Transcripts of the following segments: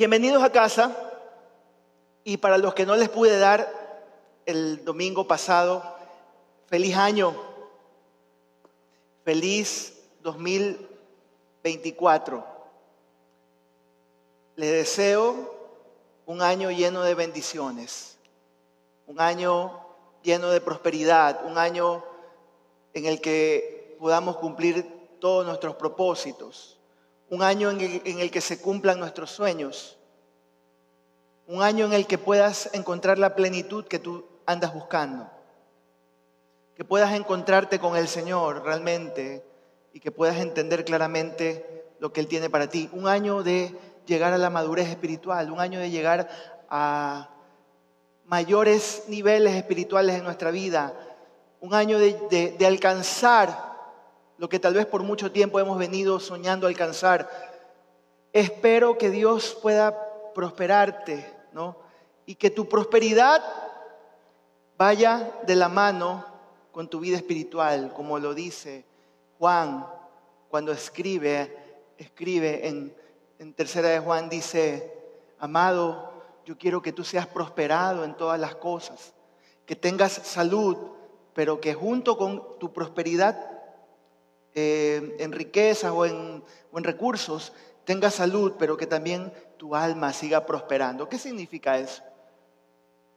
Bienvenidos a casa. Y para los que no les pude dar el domingo pasado, feliz año, feliz 2024. Les deseo un año lleno de bendiciones, un año lleno de prosperidad, un año en el que podamos cumplir todos nuestros propósitos un año en el, que se cumplan nuestros sueños, un año en el que puedas encontrar la plenitud que tú andas buscando, que puedas encontrarte con el Señor realmente y que puedas entender claramente lo que Él tiene para ti, un año de llegar a la madurez espiritual, un año de llegar a mayores niveles espirituales en nuestra vida, un año de, de alcanzar lo que tal vez por mucho tiempo hemos venido soñando alcanzar. Espero que Dios pueda prosperarte, ¿no? Y que tu prosperidad vaya de la mano con tu vida espiritual, como lo dice Juan cuando escribe, escribe en, en tercera de Juan, dice, amado, yo quiero que tú seas prosperado en todas las cosas, que tengas salud, pero que junto con tu prosperidad eh, en riquezas o en, recursos, tengas salud, pero que también tu alma siga prosperando. ¿Qué significa eso?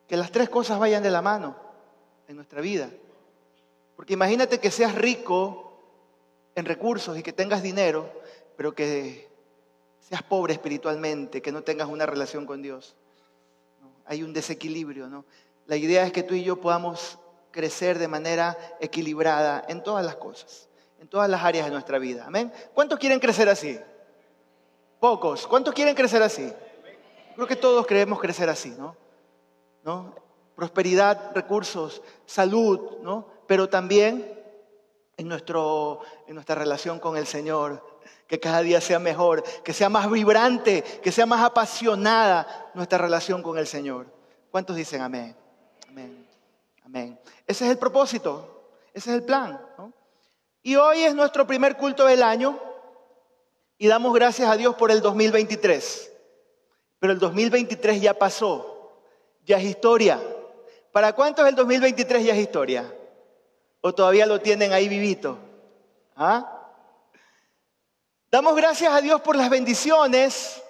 Que las tres cosas vayan de la mano en nuestra vida. Porque imagínate que seas rico en recursos y que tengas dinero, pero que seas pobre espiritualmente, que no tengas una relación con Dios. Hay un desequilibrio, ¿no? La idea es que tú y yo podamos crecer de manera equilibrada en todas las cosas en todas las áreas de nuestra vida. Amén. ¿Cuántos quieren crecer así? Pocos. ¿Cuántos quieren crecer así? Creo que todos queremos crecer así, ¿no? Prosperidad, recursos, salud, ¿no? Pero también en, nuestro, en nuestra relación con el Señor, que cada día sea mejor, que sea más vibrante, que sea más apasionada nuestra relación con el Señor. ¿Cuántos dicen amén? Amén. Amén. Ese es el propósito, ese es el plan, ¿no? Y hoy es nuestro primer culto del año y damos gracias a Dios por el 2023. Pero el 2023 ya pasó, ya es historia. ¿Para cuántos el 2023 ya es historia? ¿O todavía lo tienen ahí vivito? ¿Ah? Damos gracias a Dios por las bendiciones,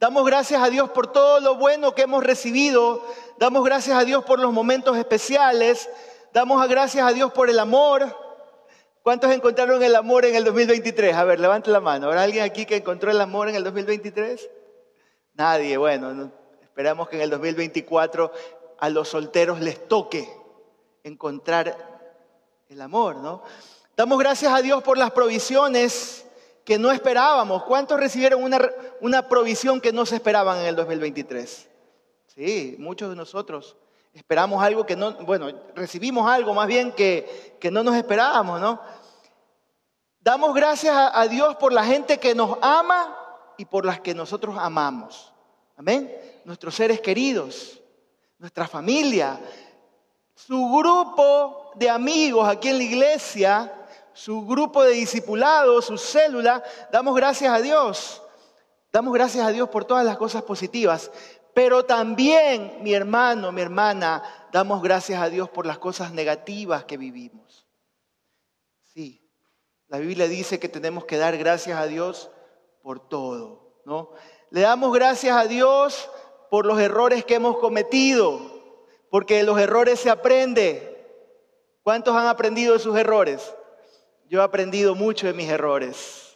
damos gracias a Dios por todo lo bueno que hemos recibido, damos gracias a Dios por los momentos especiales, damos gracias a Dios por el amor, ¿Cuántos encontraron el amor en el 2023? A ver, levante la mano. ¿Habrá alguien aquí que encontró el amor en el 2023? Nadie. Bueno, esperamos que en el 2024 a los solteros les toque encontrar el amor, ¿no? Damos gracias a Dios por las provisiones que no esperábamos. ¿Cuántos recibieron una, una provisión que no se esperaban en el 2023? Sí, muchos de nosotros. Esperamos algo que no, bueno, recibimos algo más bien que, que no nos esperábamos, ¿no? Damos gracias a, a Dios por la gente que nos ama y por las que nosotros amamos. Amén. Nuestros seres queridos, nuestra familia, su grupo de amigos aquí en la iglesia, su grupo de discipulados, su célula. Damos gracias a Dios. Damos gracias a Dios por todas las cosas positivas. Pero también, mi hermano, mi hermana, damos gracias a Dios por las cosas negativas que vivimos. Sí, la Biblia dice que tenemos que dar gracias a Dios por todo, ¿no? Le damos gracias a Dios por los errores que hemos cometido, porque de los errores se aprende. ¿Cuántos han aprendido de sus errores? Yo he aprendido mucho de mis errores.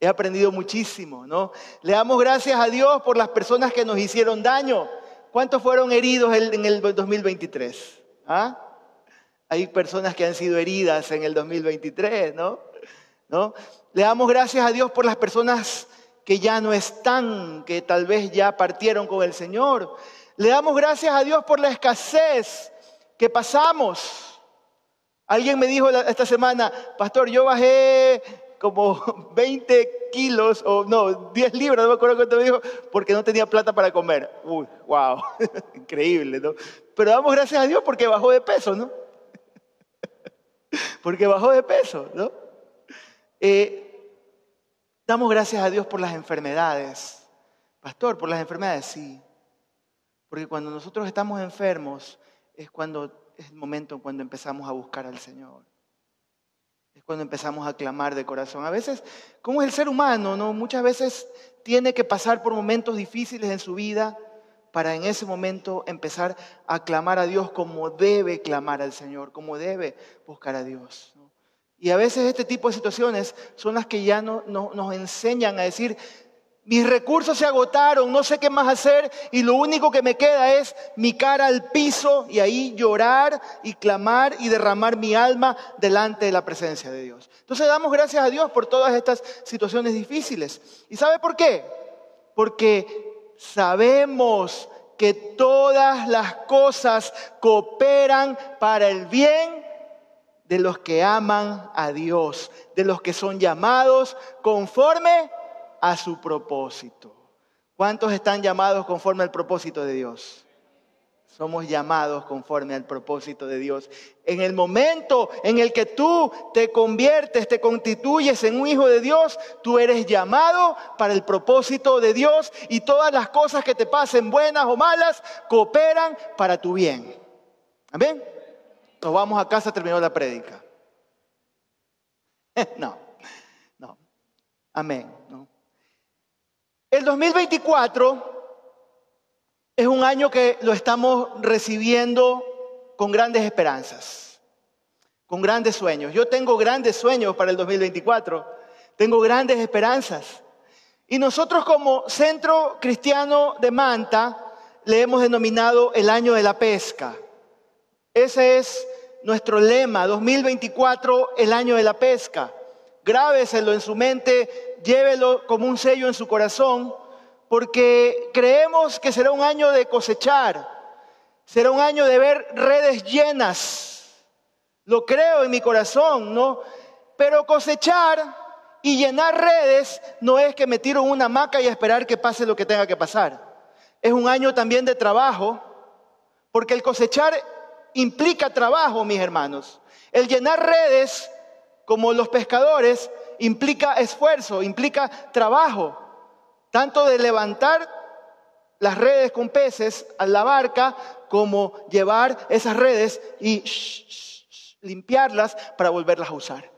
He aprendido muchísimo, ¿no? Le damos gracias a Dios por las personas que nos hicieron daño. ¿Cuántos fueron heridos en el 2023? ¿Ah? Hay personas que han sido heridas en el 2023, ¿no? ¿no? Le damos gracias a Dios por las personas que ya no están, que tal vez ya partieron con el Señor. Le damos gracias a Dios por la escasez que pasamos. Alguien me dijo esta semana, pastor, yo bajé como 20 kilos, o no, 10 libras, no me acuerdo cuánto me dijo, porque no tenía plata para comer. Uy, wow, increíble, ¿no? Pero damos gracias a Dios porque bajó de peso, ¿no? porque bajó de peso, ¿no? Eh, damos gracias a Dios por las enfermedades, Pastor, por las enfermedades, sí. Porque cuando nosotros estamos enfermos es cuando es el momento cuando empezamos a buscar al Señor. Es cuando empezamos a clamar de corazón. A veces, como es el ser humano, ¿no? Muchas veces tiene que pasar por momentos difíciles en su vida para en ese momento empezar a clamar a Dios como debe clamar al Señor, como debe buscar a Dios. Y a veces este tipo de situaciones son las que ya no, nos enseñan a decir, mis recursos se agotaron, no sé qué más hacer y lo único que me queda es mi cara al piso y ahí llorar y clamar y derramar mi alma delante de la presencia de Dios. Entonces damos gracias a Dios por todas estas situaciones difíciles. ¿Y sabe por qué? Porque sabemos que todas las cosas cooperan para el bien de los que aman a Dios, de los que son llamados conforme a su propósito. ¿Cuántos están llamados conforme al propósito de Dios? Somos llamados conforme al propósito de Dios. En el momento en el que tú te conviertes, te constituyes en un hijo de Dios, tú eres llamado para el propósito de Dios y todas las cosas que te pasen, buenas o malas, cooperan para tu bien. Amén. Nos vamos a casa, terminó la prédica. no, no. Amén. El 2024 es un año que lo estamos recibiendo con grandes esperanzas, con grandes sueños. Yo tengo grandes sueños para el 2024, tengo grandes esperanzas. Y nosotros como Centro Cristiano de Manta le hemos denominado el año de la pesca. Ese es nuestro lema, 2024, el año de la pesca. Grábeselo en su mente, llévelo como un sello en su corazón, porque creemos que será un año de cosechar, será un año de ver redes llenas. Lo creo en mi corazón, ¿no? Pero cosechar y llenar redes no es que me tiro una hamaca y esperar que pase lo que tenga que pasar. Es un año también de trabajo, porque el cosechar implica trabajo, mis hermanos. El llenar redes, como los pescadores, implica esfuerzo, implica trabajo, tanto de levantar las redes con peces a la barca como llevar esas redes y limpiarlas para volverlas a usar.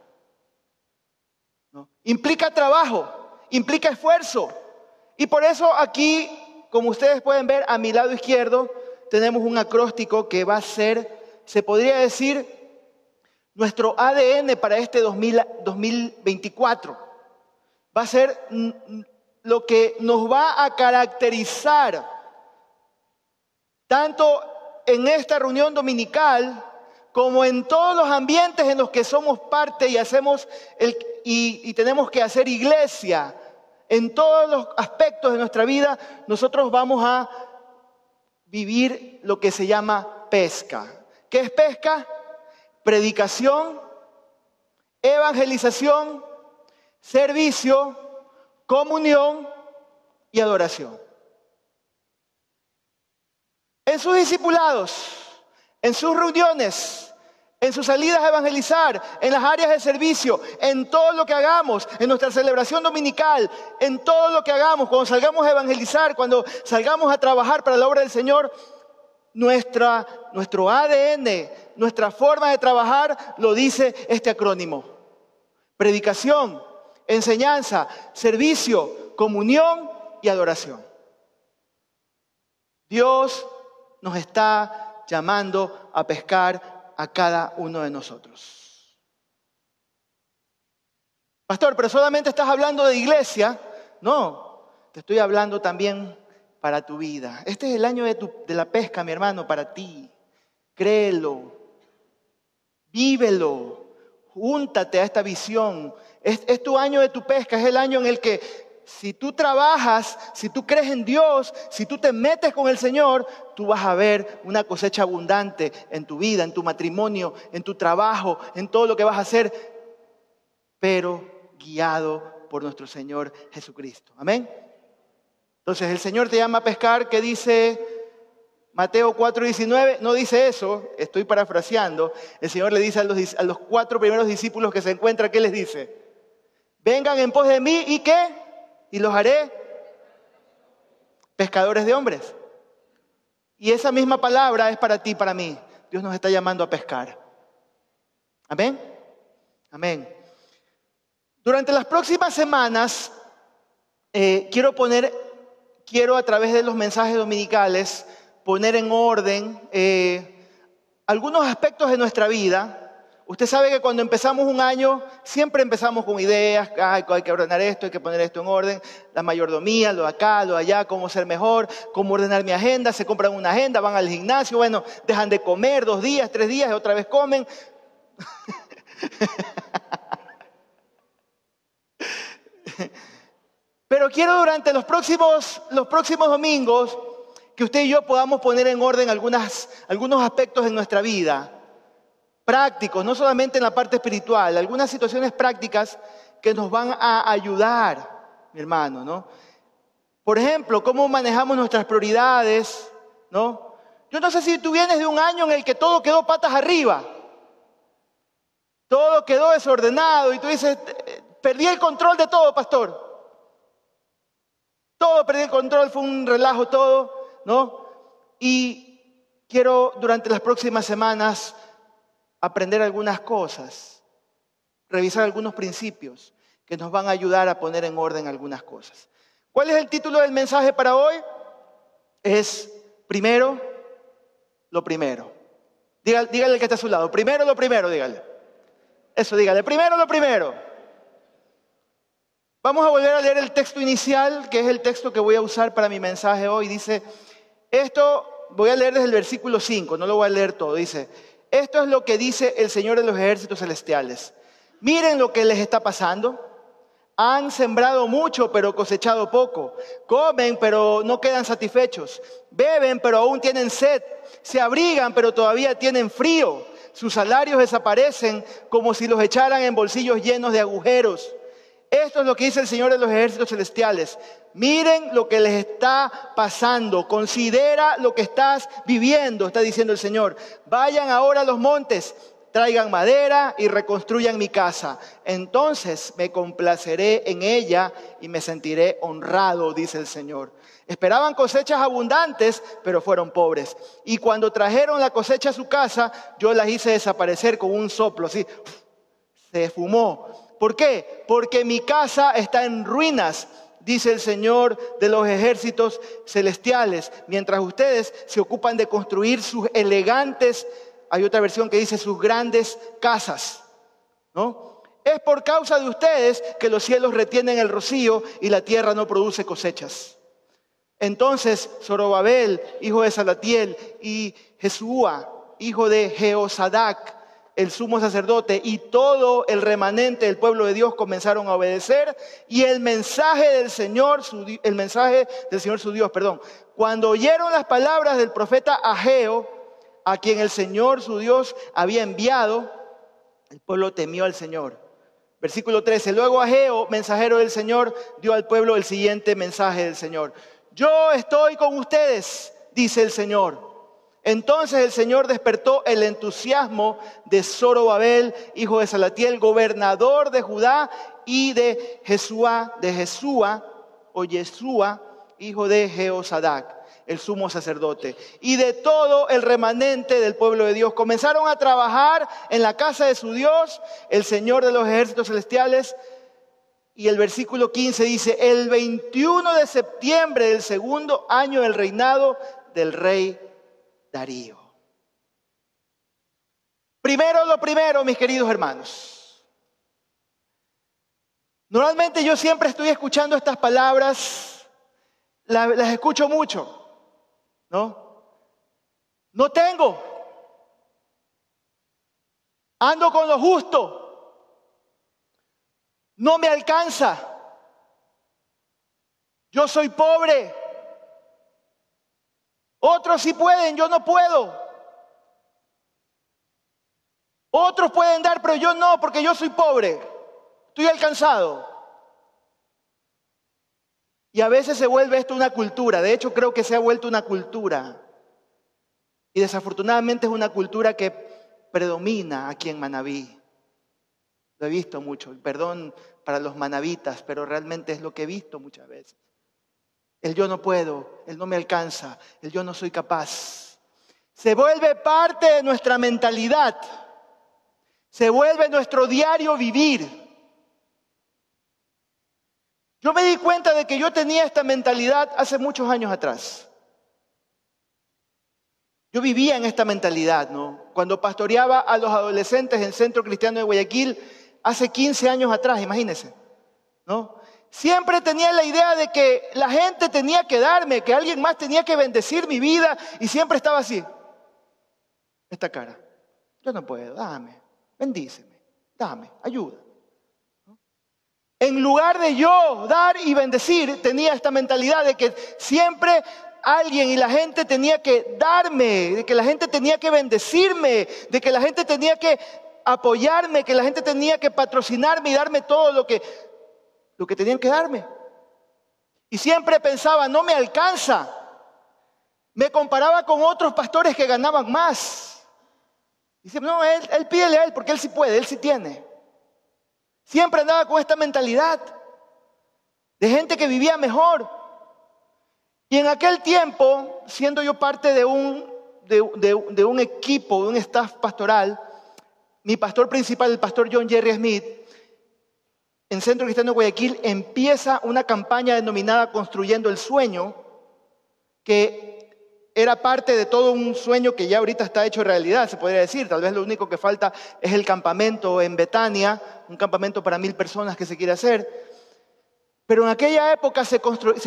Implica trabajo, implica esfuerzo. Y por eso aquí, como ustedes pueden ver a mi lado izquierdo, tenemos un acróstico que va a ser, se podría decir, nuestro ADN para este 2024 va a ser lo que nos va a caracterizar tanto en esta reunión dominical como en todos los ambientes en los que somos parte y hacemos y tenemos que hacer iglesia. En todos los aspectos de nuestra vida nosotros vamos a vivir lo que se llama pesca. ¿Qué es pesca? Predicación, evangelización, servicio, comunión y adoración. En sus discipulados, en sus reuniones, en sus salidas a evangelizar, en las áreas de servicio, en todo lo que hagamos, en nuestra celebración dominical, en todo lo que hagamos, cuando salgamos a evangelizar, cuando salgamos a trabajar para la obra del Señor, nuestra, nuestro ADN, nuestra forma de trabajar lo dice este acrónimo. Predicación, enseñanza, servicio, comunión y adoración. Dios nos está llamando a pescar a cada uno de nosotros. Pastor, pero solamente estás hablando de iglesia. No, te estoy hablando también para tu vida. Este es el año de, la pesca, mi hermano, para ti. Créelo, vívelo, júntate a esta visión. Es, es tu año de tu pesca, es el año en el que si tú trabajas, si tú crees en Dios, si tú te metes con el Señor, tú vas a ver una cosecha abundante en tu vida, en tu matrimonio, en tu trabajo, en todo lo que vas a hacer, pero guiado por nuestro Señor Jesucristo. Amén. Entonces el Señor te llama a pescar, que dice Mateo 4:19, no dice eso, estoy parafraseando. El Señor le dice a los, cuatro primeros discípulos que se encuentran, ¿qué les dice? Vengan en pos de mí y qué? Y los haré pescadores de hombres. Y esa misma palabra es para ti para mí. Dios nos está llamando a pescar. Amén. Amén. Durante las próximas semanas eh, quiero poner, quiero a través de los mensajes dominicales poner en orden eh, algunos aspectos de nuestra vida Usted sabe que cuando empezamos un año, siempre empezamos con ideas, hay que ordenar esto, hay que poner esto en orden, la mayordomía, lo acá, lo allá, cómo ser mejor, cómo ordenar mi agenda, se compran una agenda, van al gimnasio, bueno, dejan de comer dos días, tres días, otra vez comen. Pero quiero durante los próximos, los próximos domingos que usted y yo podamos poner en orden algunas, algunos aspectos en nuestra vida prácticos, no solamente en la parte espiritual, algunas situaciones prácticas que nos van a ayudar, mi hermano, ¿no? Por ejemplo, cómo manejamos nuestras prioridades, ¿no? Yo no sé si tú vienes de un año en el que todo quedó patas arriba, todo quedó desordenado y tú dices, perdí el control de todo, pastor. Todo perdí el control, fue un relajo todo, ¿no? Y quiero durante las próximas semanas aprender algunas cosas, revisar algunos principios que nos van a ayudar a poner en orden algunas cosas. ¿Cuál es el título del mensaje para hoy? Es primero lo primero. Dígale, dígale que está a su lado. Primero lo primero, dígale. Eso, dígale. Primero lo primero. Vamos a volver a leer el texto inicial, que es el texto que voy a usar para mi mensaje hoy. Dice, esto voy a leer desde el versículo 5, no lo voy a leer todo. Dice, esto es lo que dice el Señor de los ejércitos celestiales. Miren lo que les está pasando. Han sembrado mucho, pero cosechado poco. Comen, pero no quedan satisfechos. Beben, pero aún tienen sed. Se abrigan, pero todavía tienen frío. Sus salarios desaparecen como si los echaran en bolsillos llenos de agujeros. Esto es lo que dice el Señor de los ejércitos celestiales. Miren lo que les está pasando. Considera lo que estás viviendo, está diciendo el Señor. Vayan ahora a los montes, traigan madera y reconstruyan mi casa. Entonces me complaceré en ella y me sentiré honrado, dice el Señor. Esperaban cosechas abundantes, pero fueron pobres. Y cuando trajeron la cosecha a su casa, yo las hice desaparecer con un soplo, así, se fumó ¿Por qué? Porque mi casa está en ruinas, dice el Señor de los ejércitos celestiales, mientras ustedes se ocupan de construir sus elegantes, hay otra versión que dice sus grandes casas, ¿no? Es por causa de ustedes que los cielos retienen el rocío y la tierra no produce cosechas. Entonces Zorobabel, hijo de Salatiel, y Jesúa, hijo de Jeosadac, el sumo sacerdote y todo el remanente del pueblo de Dios comenzaron a obedecer y el mensaje del Señor, el mensaje del Señor su Dios, perdón, cuando oyeron las palabras del profeta Ageo, a quien el Señor su Dios había enviado, el pueblo temió al Señor. Versículo 13, luego Ageo, mensajero del Señor, dio al pueblo el siguiente mensaje del Señor. Yo estoy con ustedes, dice el Señor entonces el Señor despertó el entusiasmo de Zorobabel, hijo de Salatiel, gobernador de Judá, y de Jesúa, de Jesúa, o Yeshua, hijo de Jeosadac, el sumo sacerdote, y de todo el remanente del pueblo de Dios. Comenzaron a trabajar en la casa de su Dios, el Señor de los ejércitos celestiales, y el versículo 15 dice, el 21 de septiembre del segundo año del reinado del rey Primero lo primero, mis queridos hermanos. Normalmente yo siempre estoy escuchando estas palabras, las, las escucho mucho, ¿no? No tengo. Ando con lo justo. No me alcanza. Yo soy pobre. Otros sí pueden, yo no puedo. Otros pueden dar, pero yo no, porque yo soy pobre. Estoy alcanzado. Y a veces se vuelve esto una cultura. De hecho, creo que se ha vuelto una cultura. Y desafortunadamente es una cultura que predomina aquí en Manabí. Lo he visto mucho. Perdón para los manavitas, pero realmente es lo que he visto muchas veces. El yo no puedo, el no me alcanza, el yo no soy capaz. Se vuelve parte de nuestra mentalidad, se vuelve nuestro diario vivir. Yo me di cuenta de que yo tenía esta mentalidad hace muchos años atrás. Yo vivía en esta mentalidad, ¿no? Cuando pastoreaba a los adolescentes en el Centro Cristiano de Guayaquil hace 15 años atrás, imagínense, ¿no? Siempre tenía la idea de que la gente tenía que darme, que alguien más tenía que bendecir mi vida y siempre estaba así. Esta cara. Yo no puedo, dame, bendíceme, dame, ayuda. En lugar de yo dar y bendecir, tenía esta mentalidad de que siempre alguien y la gente tenía que darme, de que la gente tenía que bendecirme, de que la gente tenía que apoyarme, que la gente tenía que patrocinarme y darme todo lo que, lo que tenían que darme. Y siempre pensaba, no me alcanza. Me comparaba con otros pastores que ganaban más. Dice, no, él, él pídele a él porque él sí puede, él sí tiene. Siempre andaba con esta mentalidad de gente que vivía mejor. Y en aquel tiempo, siendo yo parte de, un equipo, de un staff pastoral, mi pastor principal, el pastor John Jerry Smith, en Centro Cristiano de Guayaquil empieza una campaña denominada Construyendo el Sueño, que era parte de todo un sueño que ya ahorita está hecho realidad, se podría decir. Tal vez lo único que falta es el campamento en Betania, un campamento para mil personas que se quiere hacer. Pero en aquella época se,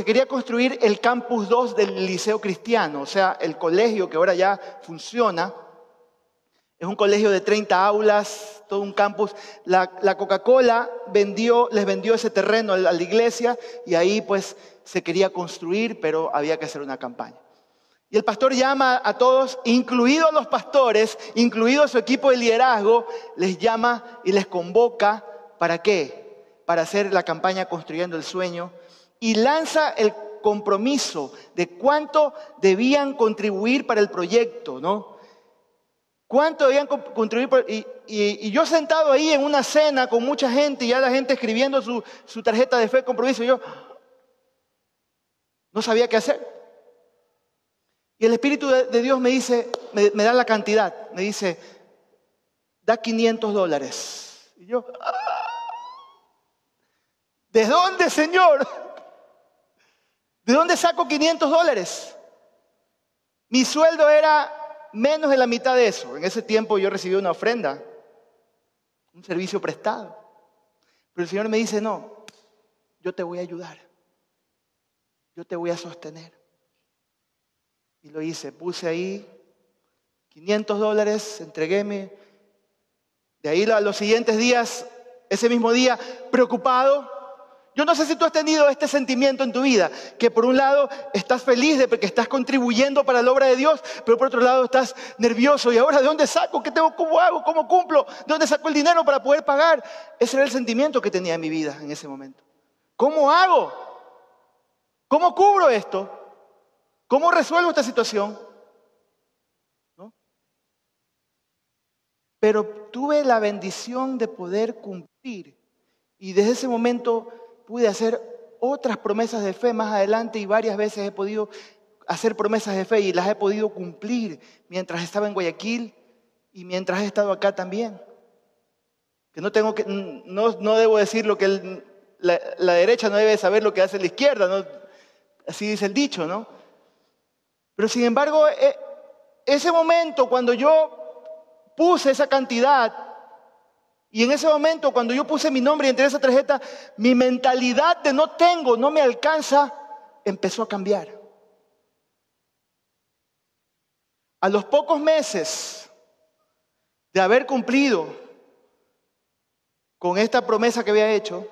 quería construir el campus 2 del Liceo Cristiano, o sea, el colegio que ahora ya funciona. Es un colegio de 30 aulas, todo un campus. La, la Coca-Cola les vendió ese terreno a la iglesia y ahí pues se quería construir, pero había que hacer una campaña. Y el pastor llama a todos, incluidos los pastores, incluido su equipo de liderazgo, les llama y les convoca. ¿Para qué? Para hacer la campaña Construyendo el Sueño. Y lanza el compromiso de cuánto debían contribuir para el proyecto, ¿no? ¿Cuánto debían contribuir? Y, y, yo sentado ahí en una cena con mucha gente y ya la gente escribiendo su, tarjeta de fe, compromiso, yo no sabía qué hacer. Y el Espíritu de, Dios me dice, me, da la cantidad, me dice, da 500 dólares. Y yo, ah, ¿de dónde, Señor? ¿De dónde saco 500 dólares? Mi sueldo era menos de la mitad de eso. En ese tiempo yo recibí una ofrenda, un servicio prestado. Pero el Señor me dice, no, yo te voy a ayudar. Yo te voy a sostener. Y lo hice, puse ahí 500 dólares, entreguéme. De ahí los siguientes días, ese mismo día, preocupado. Yo no sé si tú has tenido este sentimiento en tu vida, que por un lado estás feliz de que estás contribuyendo para la obra de Dios, pero por otro lado estás nervioso y ahora ¿de dónde saco? ¿Qué tengo? ¿Cómo hago? ¿Cómo cumplo? ¿De dónde saco el dinero para poder pagar? Ese era el sentimiento que tenía en mi vida en ese momento. ¿Cómo hago? ¿Cómo cubro esto? ¿Cómo resuelvo esta situación? Pero tuve la bendición de poder cumplir y desde ese momento pude hacer otras promesas de fe más adelante y varias veces he podido hacer promesas de fe y las he podido cumplir mientras estaba en Guayaquil y mientras he estado acá también. Que no tengo que, no, no debo decir lo que la, la, derecha no debe saber lo que hace la izquierda, ¿no? así dice el dicho, ¿no? Pero sin embargo, e, ese momento cuando yo puse esa cantidad, y en ese momento cuando yo puse mi nombre y entré esa tarjeta, mi mentalidad de no tengo, no me alcanza, empezó a cambiar. A los pocos meses de haber cumplido con esta promesa que había hecho,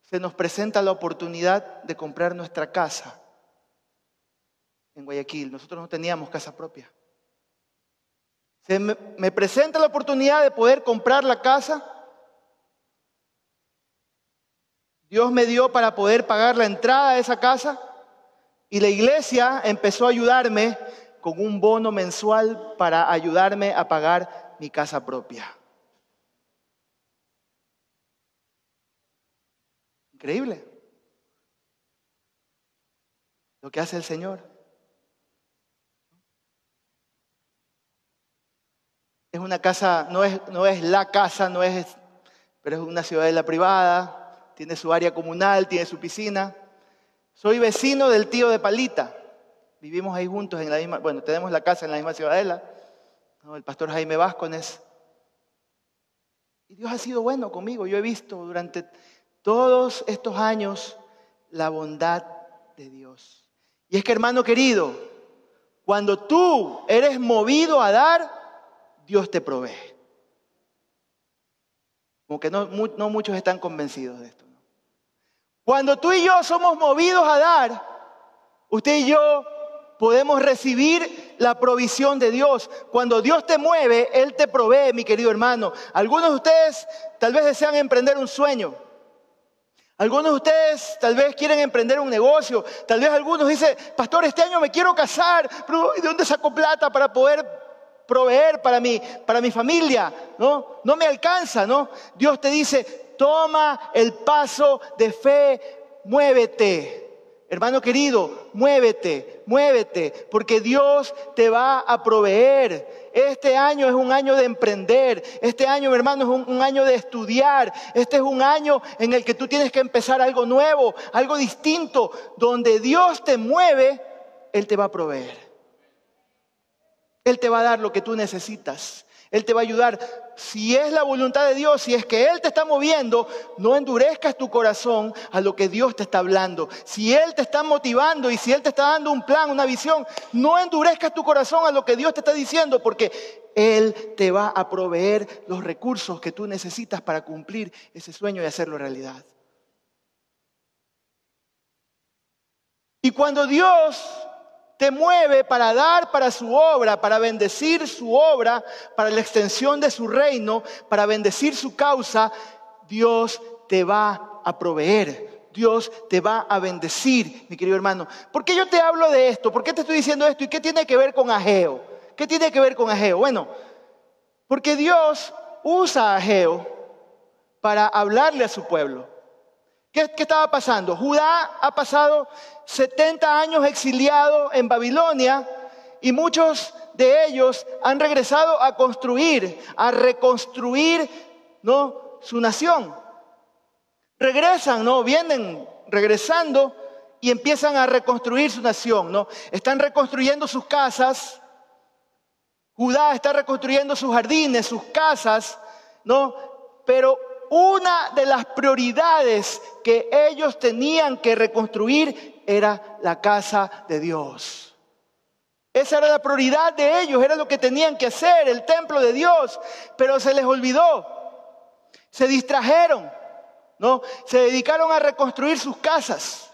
se nos presenta la oportunidad de comprar nuestra casa en Guayaquil. Nosotros no teníamos casa propia. Se me, presenta la oportunidad de poder comprar la casa. Dios me dio para poder pagar la entrada de esa casa y la iglesia empezó a ayudarme con un bono mensual para ayudarme a pagar mi casa propia. Increíble. lo que hace el Señor. Es una casa, no es, no es la casa, no es, pero es una ciudadela privada, tiene su área comunal, tiene su piscina. Soy vecino del tío de Palita. Vivimos ahí juntos en la misma, bueno, tenemos la casa en la misma ciudadela. El pastor Jaime Vázquez. Y Dios ha sido bueno conmigo. Yo he visto durante todos estos años la bondad de Dios. Y es que, hermano querido, cuando tú eres movido a dar, Dios te provee. Como que no, muchos están convencidos de esto. Cuando tú y yo somos movidos a dar, usted y yo podemos recibir la provisión de Dios. Cuando Dios te mueve, Él te provee, mi querido hermano. Algunos de ustedes tal vez desean emprender un sueño. Algunos de ustedes tal vez quieren emprender un negocio. Tal vez algunos dicen, pastor, este año me quiero casar. Pero ¿de dónde saco plata para poder proveer para mi, para mi familia? ¿No? no me alcanza, ¿no? Dios te dice, toma el paso de fe, muévete. Hermano querido, muévete, muévete, porque Dios te va a proveer. Este año es un año de emprender, este año, mi hermano, es un, año de estudiar, este es un año en el que tú tienes que empezar algo nuevo, algo distinto, donde Dios te mueve, Él te va a proveer. Él te va a dar lo que tú necesitas. Él te va a ayudar. Si es la voluntad de Dios, si es que Él te está moviendo, no endurezcas tu corazón a lo que Dios te está hablando. Si Él te está motivando y si Él te está dando un plan, una visión, no endurezcas tu corazón a lo que Dios te está diciendo, porque Él te va a proveer los recursos que tú necesitas para cumplir ese sueño y hacerlo realidad. Y cuando Dios te mueve para dar para su obra, para bendecir su obra, para la extensión de su reino, para bendecir su causa, Dios te va a proveer. Dios te va a bendecir, mi querido hermano. ¿Por qué yo te hablo de esto? ¿Por qué te estoy diciendo esto? ¿Y qué tiene que ver con Ageo? ¿Qué tiene que ver con Ageo? Bueno, porque Dios usa a Ageo para hablarle a su pueblo. ¿Qué, estaba pasando? Judá ha pasado 70 años exiliado en Babilonia y muchos de ellos han regresado a construir, a reconstruir su nación. Regresan, ¿no? Vienen regresando y empiezan a reconstruir su nación, ¿no? Están reconstruyendo sus casas. Judá está reconstruyendo sus jardines, sus casas, ¿no? Pero una de las prioridades que ellos tenían que reconstruir era la casa de Dios. Esa era la prioridad de ellos, era lo que tenían que hacer, el templo de Dios, pero se les olvidó. Se distrajeron, ¿no? Se dedicaron a reconstruir sus casas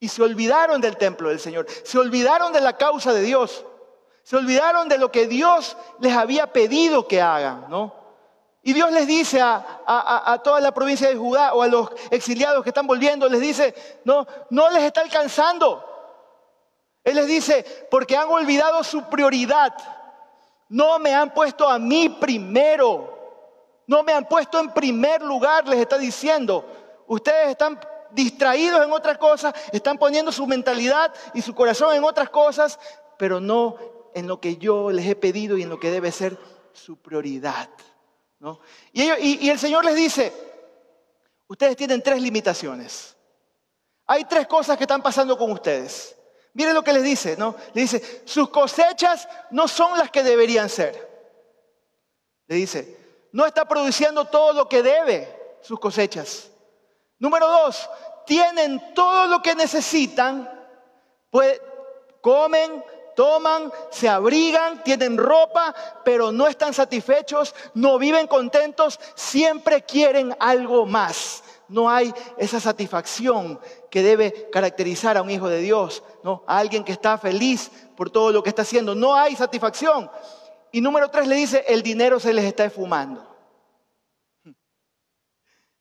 y se olvidaron del templo del Señor, se olvidaron de la causa de Dios. Se olvidaron de lo que Dios les había pedido que hagan, ¿no? Y Dios les dice a, toda la provincia de Judá o a los exiliados que están volviendo, les dice, no, no les está alcanzando. Él les dice, porque han olvidado su prioridad. No me han puesto a mí primero. No me han puesto en primer lugar, les está diciendo. Ustedes están distraídos en otras cosas, están poniendo su mentalidad y su corazón en otras cosas, pero no en lo que yo les he pedido y en lo que debe ser su prioridad. Y, el Señor les dice, ustedes tienen tres limitaciones. Hay tres cosas que están pasando con ustedes. Miren lo que les dice, ¿no? Le dice, sus cosechas no son las que deberían ser. Le dice, no está produciendo todo lo que debe sus cosechas. Número dos, tienen todo lo que necesitan, pues comen, toman, se abrigan, tienen ropa, pero no están satisfechos, no viven contentos, siempre quieren algo más. No hay esa satisfacción que debe caracterizar a un hijo de Dios, ¿no? A alguien que está feliz por todo lo que está haciendo. No hay satisfacción. Y número tres le dice, el dinero se les está esfumando.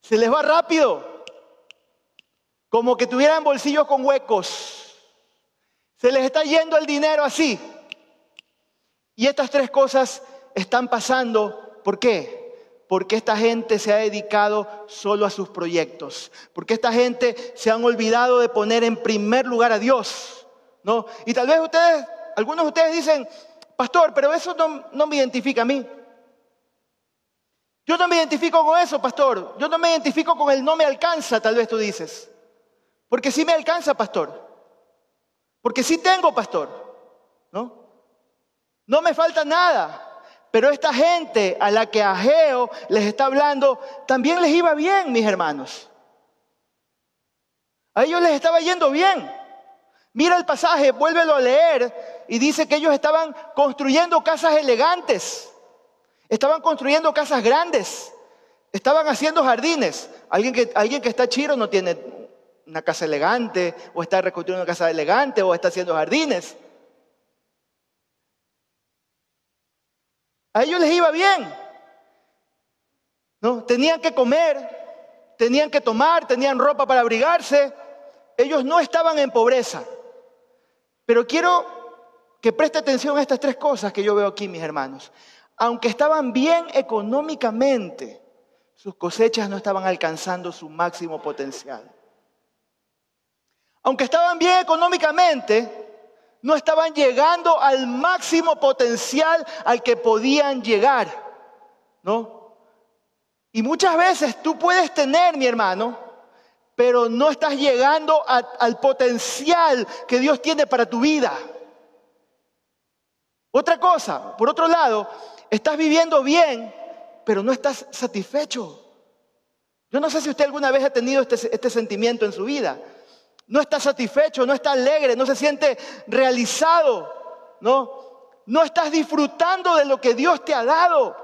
Se les va rápido. Como que tuvieran bolsillos con huecos. Se les está yendo el dinero así. Y estas tres cosas están pasando. ¿Por qué? Porque esta gente se ha dedicado solo a sus proyectos. Porque esta gente se han olvidado de poner en primer lugar a Dios. ¿no? Y tal vez ustedes, algunos de ustedes dicen, pastor, pero eso no, no me identifica a mí. Yo no me identifico con eso, pastor. Yo no me identifico con el no me alcanza, tal vez tú dices. Porque sí me alcanza, pastor. Porque sí tengo, pastor. ¿No? No me falta nada. Pero esta gente a la que Ageo les está hablando, también les iba bien, mis hermanos. A ellos les estaba yendo bien. Mira el pasaje, vuélvelo a leer y dice que ellos estaban construyendo casas elegantes. Estaban construyendo casas grandes. Estaban haciendo jardines. Alguien que, alguien que está chiro no tiene una casa elegante, o está reconstruyendo una casa elegante, o está haciendo jardines. A ellos les iba bien. ¿No? Tenían que comer, tenían que tomar, tenían ropa para abrigarse. Ellos no estaban en pobreza. Pero quiero que preste atención a estas tres cosas que yo veo aquí, mis hermanos aunque estaban bien económicamente, sus cosechas no estaban alcanzando su máximo potencial. Aunque estaban bien económicamente, no estaban llegando al máximo potencial al que podían llegar, ¿no? Y muchas veces tú puedes tener, mi hermano, pero no estás llegando al potencial que Dios tiene para tu vida. Otra cosa, por otro lado, estás viviendo bien, pero no estás satisfecho. Yo no sé si usted alguna vez ha tenido este, este, sentimiento en su vida. No está satisfecho, no está alegre, no se siente realizado, ¿no? No estás disfrutando de lo que Dios te ha dado.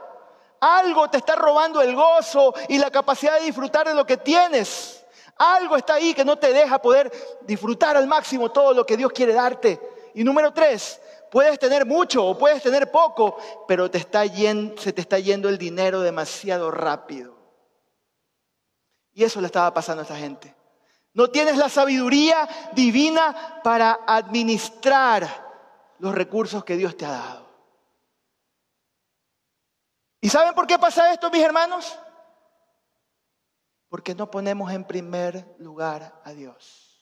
Algo te está robando el gozo y la capacidad de disfrutar de lo que tienes. Algo está ahí que no te deja poder disfrutar al máximo todo lo que Dios quiere darte. Y número tres, Puedes tener mucho o puedes tener poco, pero se te está yendo el dinero demasiado rápido. Y eso le estaba pasando a esta gente. No tienes la sabiduría divina para administrar los recursos que Dios te ha dado. ¿Y saben por qué pasa esto, mis hermanos? Porque no ponemos en primer lugar a Dios.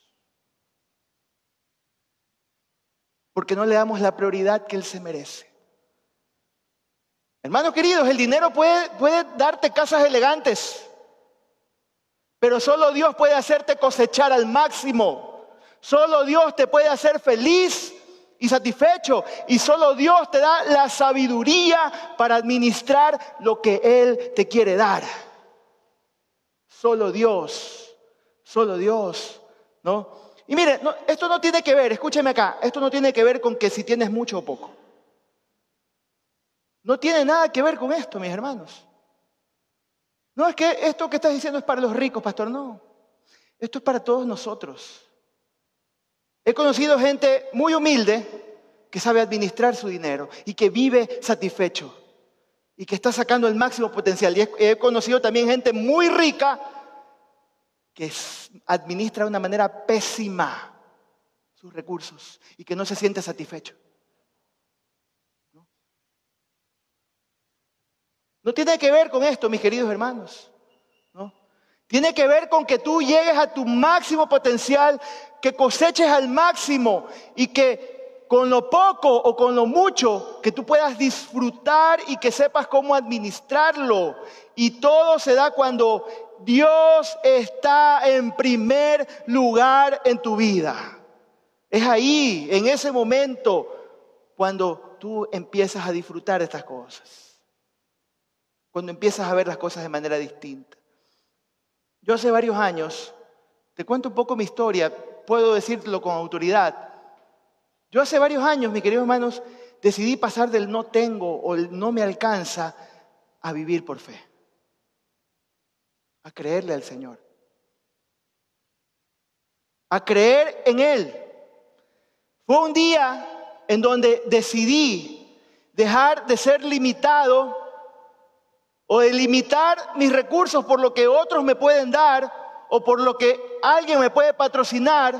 porque no le damos la prioridad que Él se merece. Hermanos queridos, el dinero puede, puede darte casas elegantes, pero solo Dios puede hacerte cosechar al máximo. Solo Dios te puede hacer feliz y satisfecho. Y solo Dios te da la sabiduría para administrar lo que Él te quiere dar. Solo Dios, solo Dios, ¿no? Y mire, esto no tiene que ver, escúcheme acá, esto no tiene que ver con que si tienes mucho o poco. No tiene nada que ver con esto, mis hermanos. No es que esto que estás diciendo es para los ricos, pastor, no. Esto es para todos nosotros. He conocido gente muy humilde que sabe administrar su dinero y que vive satisfecho y que está sacando el máximo potencial. Y he conocido también gente muy rica que administra de una manera pésima sus recursos y que no se siente satisfecho. ¿No? tiene que ver con esto, mis queridos hermanos. ¿no? Tiene que ver con que tú llegues a tu máximo potencial, que coseches al máximo y que con lo poco o con lo mucho, que tú puedas disfrutar y que sepas cómo administrarlo. Y todo se da cuando Dios está en primer lugar en tu vida. Es ahí, en ese momento, cuando tú empiezas a disfrutar estas cosas. Cuando empiezas a ver las cosas de manera distinta. Yo hace varios años, te cuento un poco mi historia, puedo decirlo con autoridad. Yo hace varios años, mis queridos hermanos, decidí pasar del no tengo o el no me alcanza a vivir por fe a creerle al Señor, a creer en Él. Fue un día en donde decidí dejar de ser limitado o de limitar mis recursos por lo que otros me pueden dar o por lo que alguien me puede patrocinar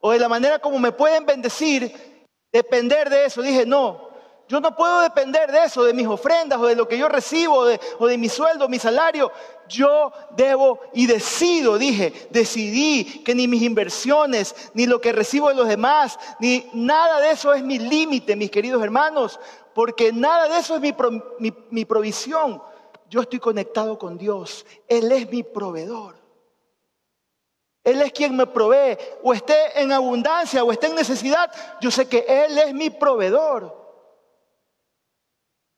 o de la manera como me pueden bendecir, depender de eso. Dije, no, Yo no puedo depender de eso, de mis ofrendas o de lo que yo recibo o de, mi sueldo, mi salario. Yo debo y decido, dije, decidí que ni mis inversiones, ni lo que recibo de los demás, ni nada de eso es mi límite, mis queridos hermanos, porque nada de eso es mi provisión. Yo estoy conectado con Dios. Él es mi proveedor. Él es quien me provee, o esté en abundancia o esté en necesidad. Yo sé que Él es mi proveedor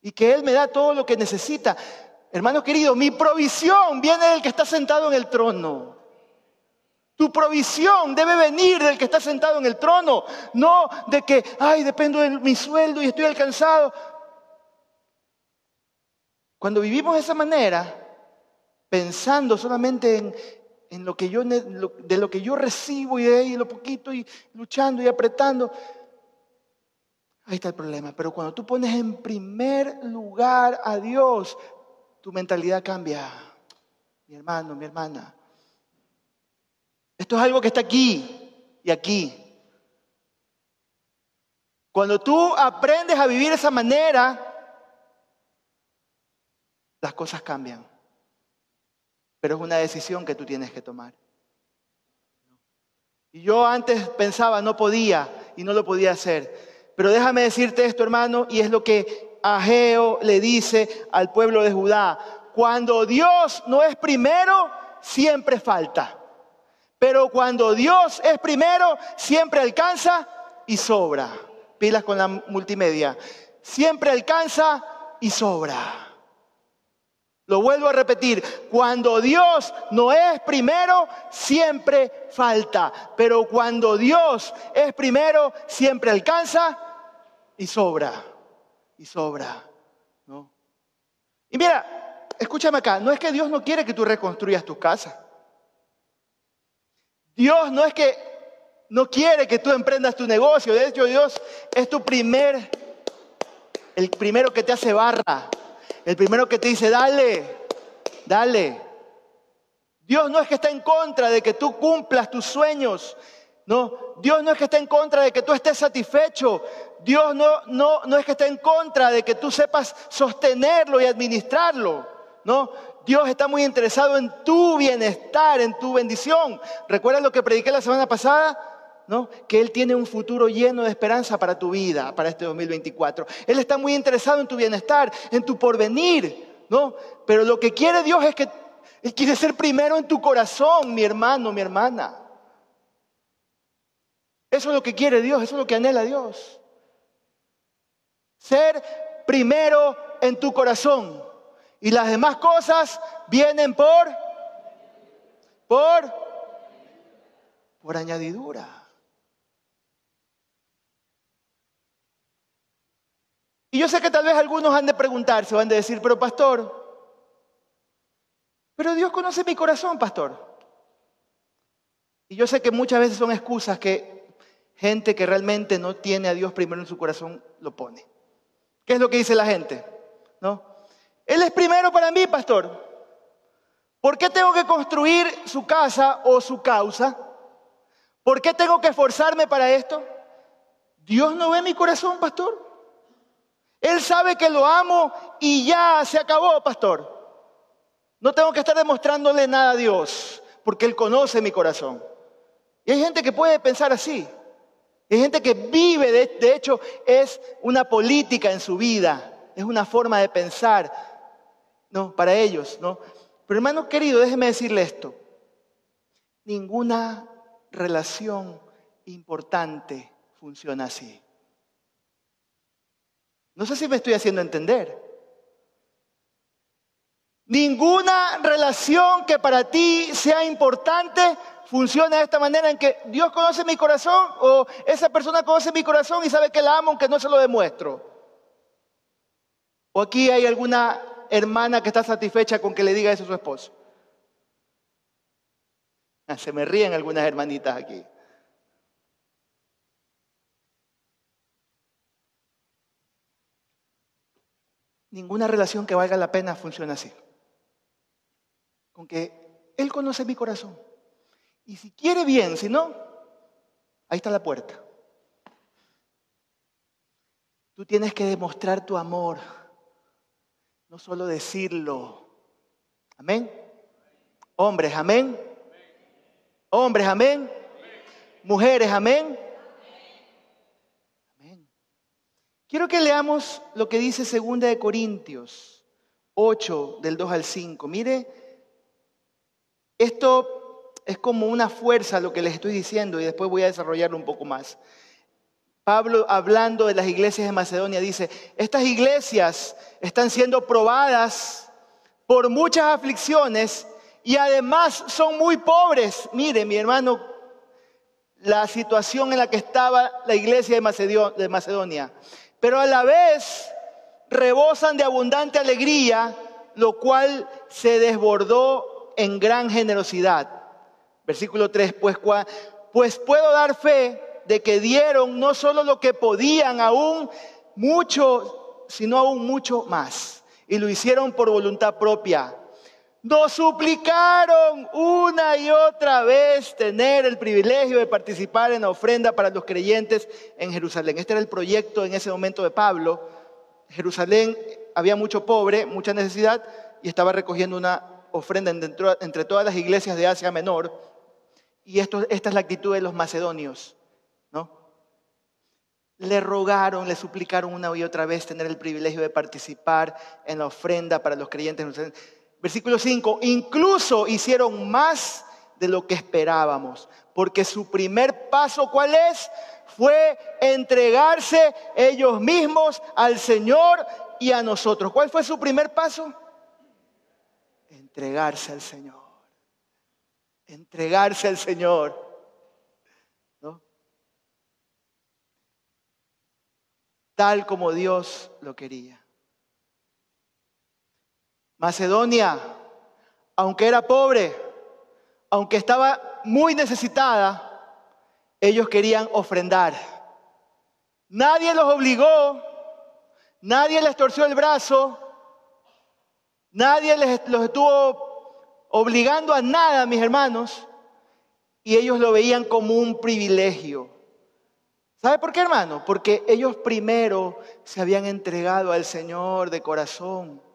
y que Él me da todo lo que necesita. Hermano querido, mi provisión viene del que está sentado en el trono. Tu provisión debe venir del que está sentado en el trono, no de que, ay, dependo de mi sueldo y estoy alcanzado. Cuando vivimos de esa manera, pensando solamente en, lo que yo, de lo que yo recibo y de ahí lo poquito y luchando y apretando. Ahí está el problema. Pero cuando tú pones en primer lugar a Dios, tu mentalidad cambia. Mi hermano, mi hermana. Esto es algo que está aquí y aquí. Cuando tú aprendes a vivir de esa manera, las cosas cambian pero es una decisión que tú tienes que tomar. Y yo antes pensaba, no podía y no lo podía hacer. Pero déjame decirte esto, hermano, y es lo que Ageo le dice al pueblo de Judá. Cuando Dios no es primero, siempre falta. Pero cuando Dios es primero, siempre alcanza y sobra. Pilas con la multimedia. Siempre alcanza y sobra. Lo vuelvo a repetir, cuando Dios no es primero, siempre falta, pero cuando Dios es primero, siempre alcanza y sobra, y sobra. ¿no? Y mira, escúchame acá, no es que Dios no quiere que tú reconstruyas tu casa. Dios no es que no quiere que tú emprendas tu negocio, de hecho Dios es tu primer, el primero que te hace barra, el primero que te dice, dale, dale. Dios no es que está en contra de que tú cumplas tus sueños. No, Dios no es que esté en contra de que tú estés satisfecho. Dios no, no, no es que esté en contra de que tú sepas sostenerlo y administrarlo. No, Dios está muy interesado en tu bienestar, en tu bendición. ¿Recuerdas lo que prediqué la semana pasada? Que Él tiene un futuro lleno de esperanza para tu vida, para este 2024. Él está muy interesado en tu bienestar, en tu porvenir, ¿no? Pero lo que quiere Dios es que Él quiere ser primero en tu corazón, mi hermano, mi hermana. Eso es lo que quiere Dios, eso es lo que anhela Dios. Ser primero en tu corazón. Y las demás cosas vienen por, por, por añadidura. Y yo sé que tal vez algunos han de preguntarse o han de decir, pero pastor, pero Dios conoce mi corazón, pastor. Y yo sé que muchas veces son excusas que gente que realmente no tiene a Dios primero en su corazón lo pone. ¿Qué es lo que dice la gente? ¿No? Él es primero para mí, pastor. ¿Por qué tengo que construir su casa o su causa? ¿Por qué tengo que esforzarme para esto? Dios no ve mi corazón, pastor. Él sabe que lo amo y ya se acabó, pastor. No tengo que estar demostrándole nada a Dios, porque Él conoce mi corazón. Y hay gente que puede pensar así. Hay gente que vive, de, hecho, es una política en su vida, es una forma de pensar, ¿no? Para ellos, ¿no? Pero hermano querido, déjeme decirle esto. Ninguna relación importante funciona así. No sé si me estoy haciendo entender. Ninguna relación que para ti sea importante funciona de esta manera en que Dios conoce mi corazón o esa persona conoce mi corazón y sabe que la amo aunque no se lo demuestro. O aquí hay alguna hermana que está satisfecha con que le diga eso a su esposo. Ah, se me ríen algunas hermanitas aquí. Ninguna relación que valga la pena funciona así. Con que Él conoce mi corazón. Y si quiere bien, si no, ahí está la puerta. Tú tienes que demostrar tu amor, no solo decirlo. Amén. Hombres, amén. Hombres, amén. Mujeres, amén. Quiero que leamos lo que dice 2 de Corintios 8 del 2 al 5. Mire, esto es como una fuerza lo que les estoy diciendo y después voy a desarrollarlo un poco más. Pablo hablando de las iglesias de Macedonia dice, estas iglesias están siendo probadas por muchas aflicciones y además son muy pobres. Mire, mi hermano, la situación en la que estaba la iglesia de Macedonia. Pero a la vez rebosan de abundante alegría, lo cual se desbordó en gran generosidad. Versículo 3, pues, pues puedo dar fe de que dieron no solo lo que podían, aún mucho, sino aún mucho más. Y lo hicieron por voluntad propia. Nos suplicaron una y otra vez tener el privilegio de participar en la ofrenda para los creyentes en Jerusalén. Este era el proyecto en ese momento de Pablo. Jerusalén había mucho pobre, mucha necesidad, y estaba recogiendo una ofrenda entre, todas las iglesias de Asia Menor. Y esta es la actitud de los macedonios le rogaron, le suplicaron una y otra vez tener el privilegio de participar en la ofrenda para los creyentes. Versículo 5, incluso hicieron más de lo que esperábamos, porque su primer paso, ¿cuál es? Fue entregarse ellos mismos al Señor y a nosotros. ¿Cuál fue su primer paso? Entregarse al Señor. Entregarse al Señor. tal como Dios lo quería. Macedonia, aunque era pobre, aunque estaba muy necesitada, ellos querían ofrendar. Nadie los obligó, nadie les torció el brazo, nadie les, los estuvo obligando a nada, mis hermanos, y ellos lo veían como un privilegio. ¿Sabe por qué, hermano? Porque ellos primero se habían entregado al Señor de corazón.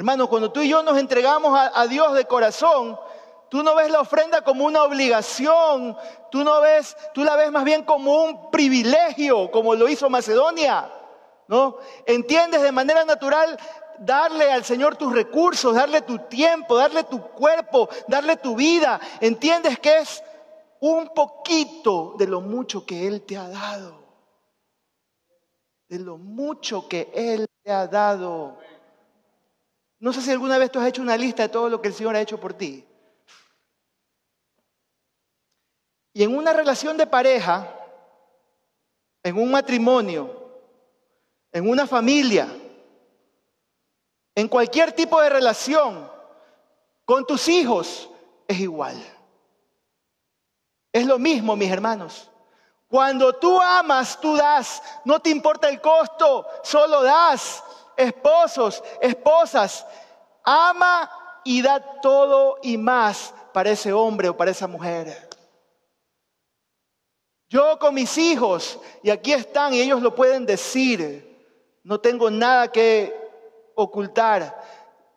Hermano, cuando tú y yo nos entregamos a, Dios de corazón, tú no ves la ofrenda como una obligación, tú no ves, tú la ves más bien como un privilegio, como lo hizo Macedonia. ¿No? Entiendes de manera natural darle al Señor tus recursos, darle tu tiempo, darle tu cuerpo, darle tu vida. Entiendes que es un poquito de lo mucho que Él te ha dado. De lo mucho que Él te ha dado. No sé si alguna vez tú has hecho una lista de todo lo que el Señor ha hecho por ti. Y en una relación de pareja, en un matrimonio, en una familia, en cualquier tipo de relación, con tus hijos, es igual. Es lo mismo, mis hermanos. Cuando tú amas, tú das. No te importa el costo, solo das. Esposos, esposas, ama y da todo y más para ese hombre o para esa mujer. Yo con mis hijos, y aquí están y ellos lo pueden decir, no tengo nada que ocultar.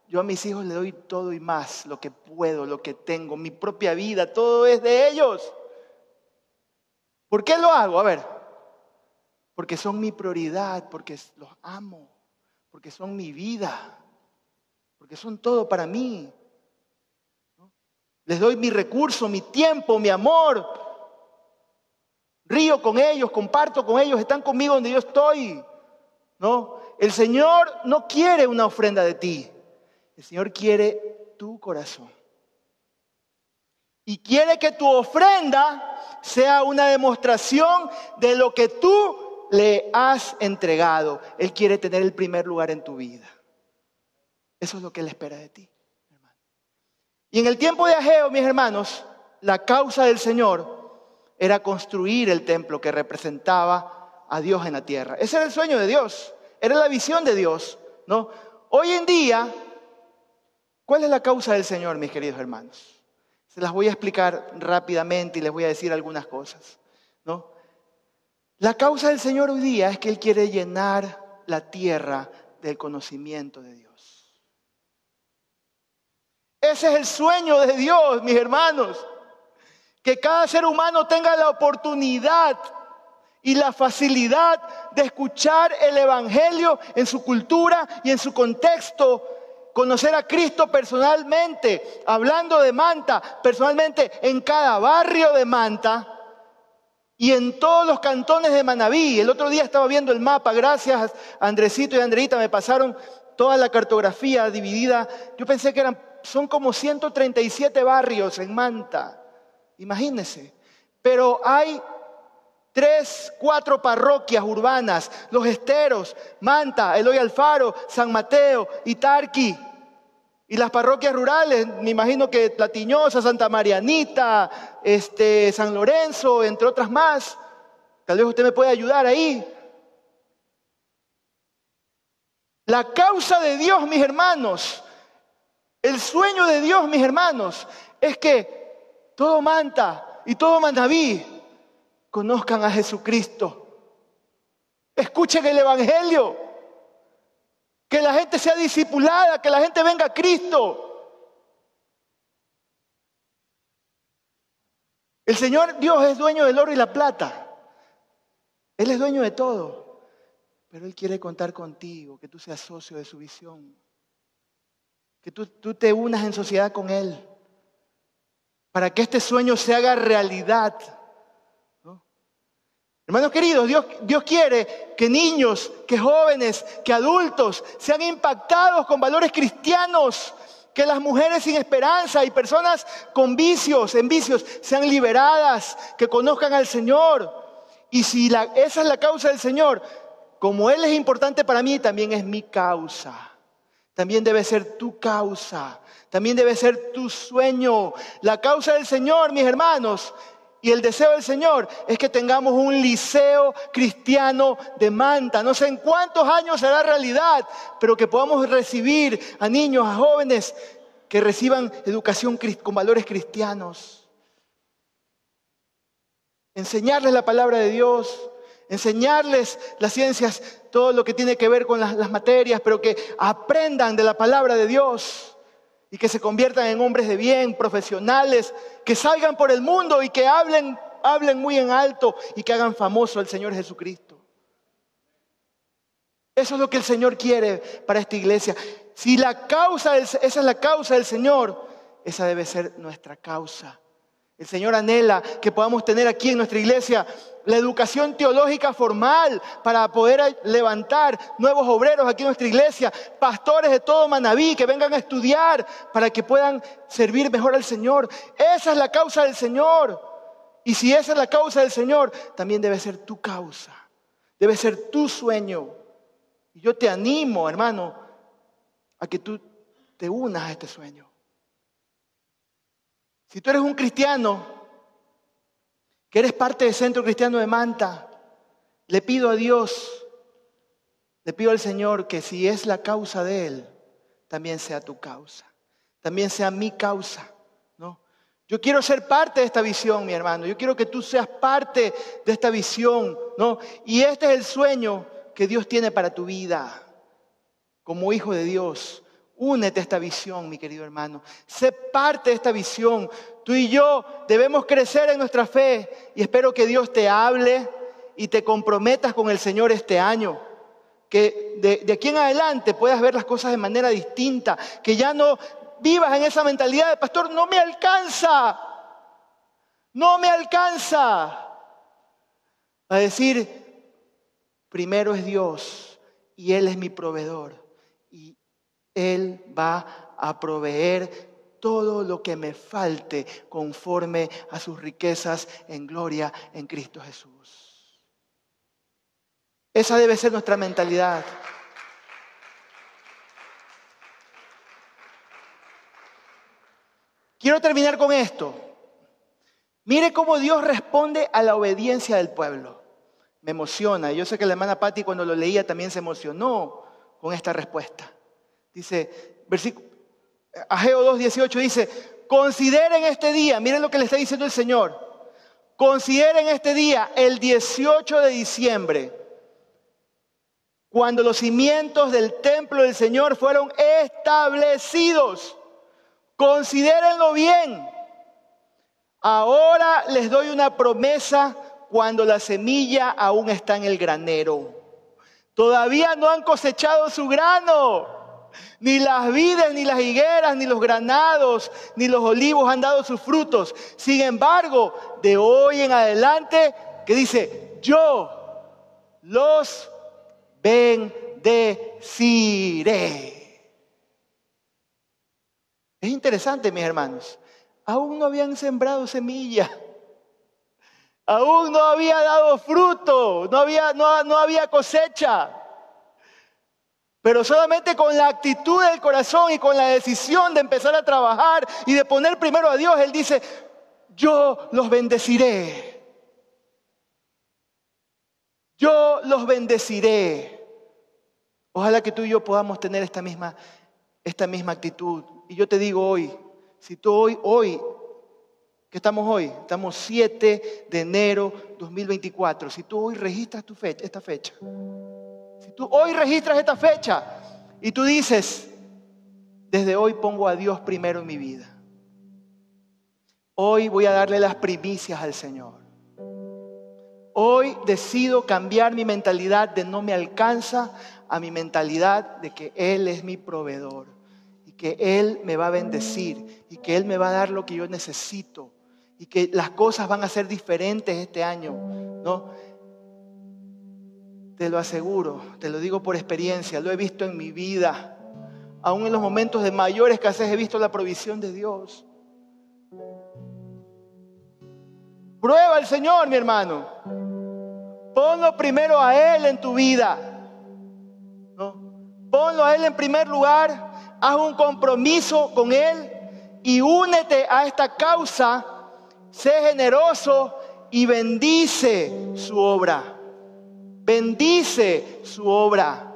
Yo a mis hijos le doy todo y más, lo que puedo, lo que tengo, mi propia vida, todo es de ellos. ¿Por qué lo hago? A ver, porque son mi prioridad, porque los amo, porque son mi vida, porque son todo para mí. Les doy mi recurso, mi tiempo, mi amor. Río con ellos, comparto con ellos, están conmigo donde yo estoy. ¿No? El Señor no quiere una ofrenda de ti. El Señor quiere tu corazón. Y quiere que tu ofrenda sea una demostración de lo que tú le has entregado. Él quiere tener el primer lugar en tu vida. Eso es lo que Él espera de ti. Hermano. Y en el tiempo de Ageo, mis hermanos, la causa del Señor era construir el templo que representaba a Dios en la tierra. Ese era el sueño de Dios, era la visión de Dios. ¿no? Hoy en día, ¿cuál es la causa del Señor, mis queridos hermanos? Se las voy a explicar rápidamente y les voy a decir algunas cosas. ¿no? La causa del Señor hoy día es que Él quiere llenar la tierra del conocimiento de Dios. Ese es el sueño de Dios, mis hermanos. Que cada ser humano tenga la oportunidad y la facilidad de escuchar el Evangelio en su cultura y en su contexto, conocer a Cristo personalmente, hablando de Manta, personalmente en cada barrio de Manta y en todos los cantones de Manabí. El otro día estaba viendo el mapa, gracias a Andresito y Andreita me pasaron toda la cartografía dividida. Yo pensé que eran, son como 137 barrios en Manta, imagínense. Pero hay tres, cuatro parroquias urbanas, Los Esteros, Manta, Eloy Alfaro, San Mateo, Itarqui. Y las parroquias rurales, me imagino que Latiñosa, Santa Marianita, este, San Lorenzo, entre otras más. Tal vez usted me puede ayudar ahí. La causa de Dios, mis hermanos, el sueño de Dios, mis hermanos, es que todo Manta y todo Mandaví conozcan a Jesucristo. Escuchen el Evangelio. Que la gente sea discipulada, que la gente venga a Cristo. El Señor Dios es dueño del oro y la plata. Él es dueño de todo. Pero Él quiere contar contigo, que tú seas socio de su visión. Que tú, tú te unas en sociedad con Él. Para que este sueño se haga realidad. Hermanos queridos, Dios, quiere que niños, que jóvenes, que adultos sean impactados con valores cristianos, que las mujeres sin esperanza y personas con vicios, en vicios, sean liberadas, que conozcan al Señor. Y si esa es la causa del Señor, como Él es importante para mí, también es mi causa. También debe ser tu causa. También debe ser tu sueño. La causa del Señor, mis hermanos, y el deseo del Señor es que tengamos un liceo cristiano de Manta. No sé en cuántos años será realidad, pero que podamos recibir a niños, a jóvenes que reciban educación con valores cristianos. Enseñarles la palabra de Dios, enseñarles las ciencias, todo lo que tiene que ver con las, las materias, pero que aprendan de la palabra de Dios y que se conviertan en hombres de bien, profesionales, que salgan por el mundo y que hablen, hablen muy en alto y que hagan famoso al Señor Jesucristo. Eso es lo que el Señor quiere para esta iglesia. Si la causa, esa es la causa del Señor, esa debe ser nuestra causa. El Señor anhela que podamos tener aquí en nuestra iglesia la educación teológica formal para poder levantar nuevos obreros aquí en nuestra iglesia, pastores de todo Manabí que vengan a estudiar para que puedan servir mejor al Señor. Esa es la causa del Señor. Y si esa es la causa del Señor, también debe ser tu causa, debe ser tu sueño. Y yo te animo, hermano, a que tú te unas a este sueño. Si tú eres un cristiano, que eres parte del Centro Cristiano de Manta, le pido a Dios, le pido al Señor que si es la causa de Él, también sea tu causa, también sea mi causa. ¿no? Yo quiero ser parte de esta visión, mi hermano. Yo quiero que tú seas parte de esta visión. ¿no? Y este es el sueño que Dios tiene para tu vida como hijo de Dios. Únete a esta visión, mi querido hermano. Sé parte de esta visión. Tú y yo debemos crecer en nuestra fe y espero que Dios te hable y te comprometas con el Señor este año. Que de, aquí en adelante puedas ver las cosas de manera distinta. Que ya no vivas en esa mentalidad de pastor, no me alcanza. No me alcanza. A decir, primero es Dios y Él es mi proveedor. Él va a proveer todo lo que me falte conforme a sus riquezas en gloria en Cristo Jesús. Esa debe ser nuestra mentalidad. Quiero terminar con esto. Mire cómo Dios responde a la obediencia del pueblo. Me emociona. Yo sé que la hermana Patti cuando lo leía también se emocionó con esta respuesta. Dice, versículo, Ageo 2.18 dice, consideren este día, miren lo que le está diciendo el Señor, consideren este día, el 18 de diciembre, cuando los cimientos del templo del Señor fueron establecidos. Considérenlo bien. Ahora les doy una promesa cuando la semilla aún está en el granero. Todavía no han cosechado su grano. Ni las vides, ni las higueras, ni los granados, ni los olivos han dado sus frutos. Sin embargo, de hoy en adelante, que dice, yo los bendeciré. Es interesante, mis hermanos. Aún no habían sembrado semilla. Aún no había dado fruto, no había, no, no había cosecha. Pero solamente con la actitud del corazón y con la decisión de empezar a trabajar y de poner primero a Dios, Él dice, yo los bendeciré. Yo los bendeciré. Ojalá que tú y yo podamos tener esta misma, esta misma actitud. Y yo te digo hoy, si tú hoy, hoy ¿Qué estamos hoy? Estamos 7 de enero 2024. Si tú hoy registras tu fecha, esta fecha, si tú hoy registras esta fecha y tú dices, desde hoy pongo a Dios primero en mi vida. Hoy voy a darle las primicias al Señor. Hoy decido cambiar mi mentalidad de no me alcanza a mi mentalidad de que Él es mi proveedor y que Él me va a bendecir y que Él me va a dar lo que yo necesito y que las cosas van a ser diferentes este año, ¿no? Te lo aseguro, te lo digo por experiencia, lo he visto en mi vida. Aún en los momentos de mayor escasez he visto la provisión de Dios. Prueba al Señor, mi hermano. Ponlo primero a Él en tu vida. Ponlo a Él en primer lugar. Haz un compromiso con Él y únete a esta causa sé generoso y bendice su obra. Bendice su obra.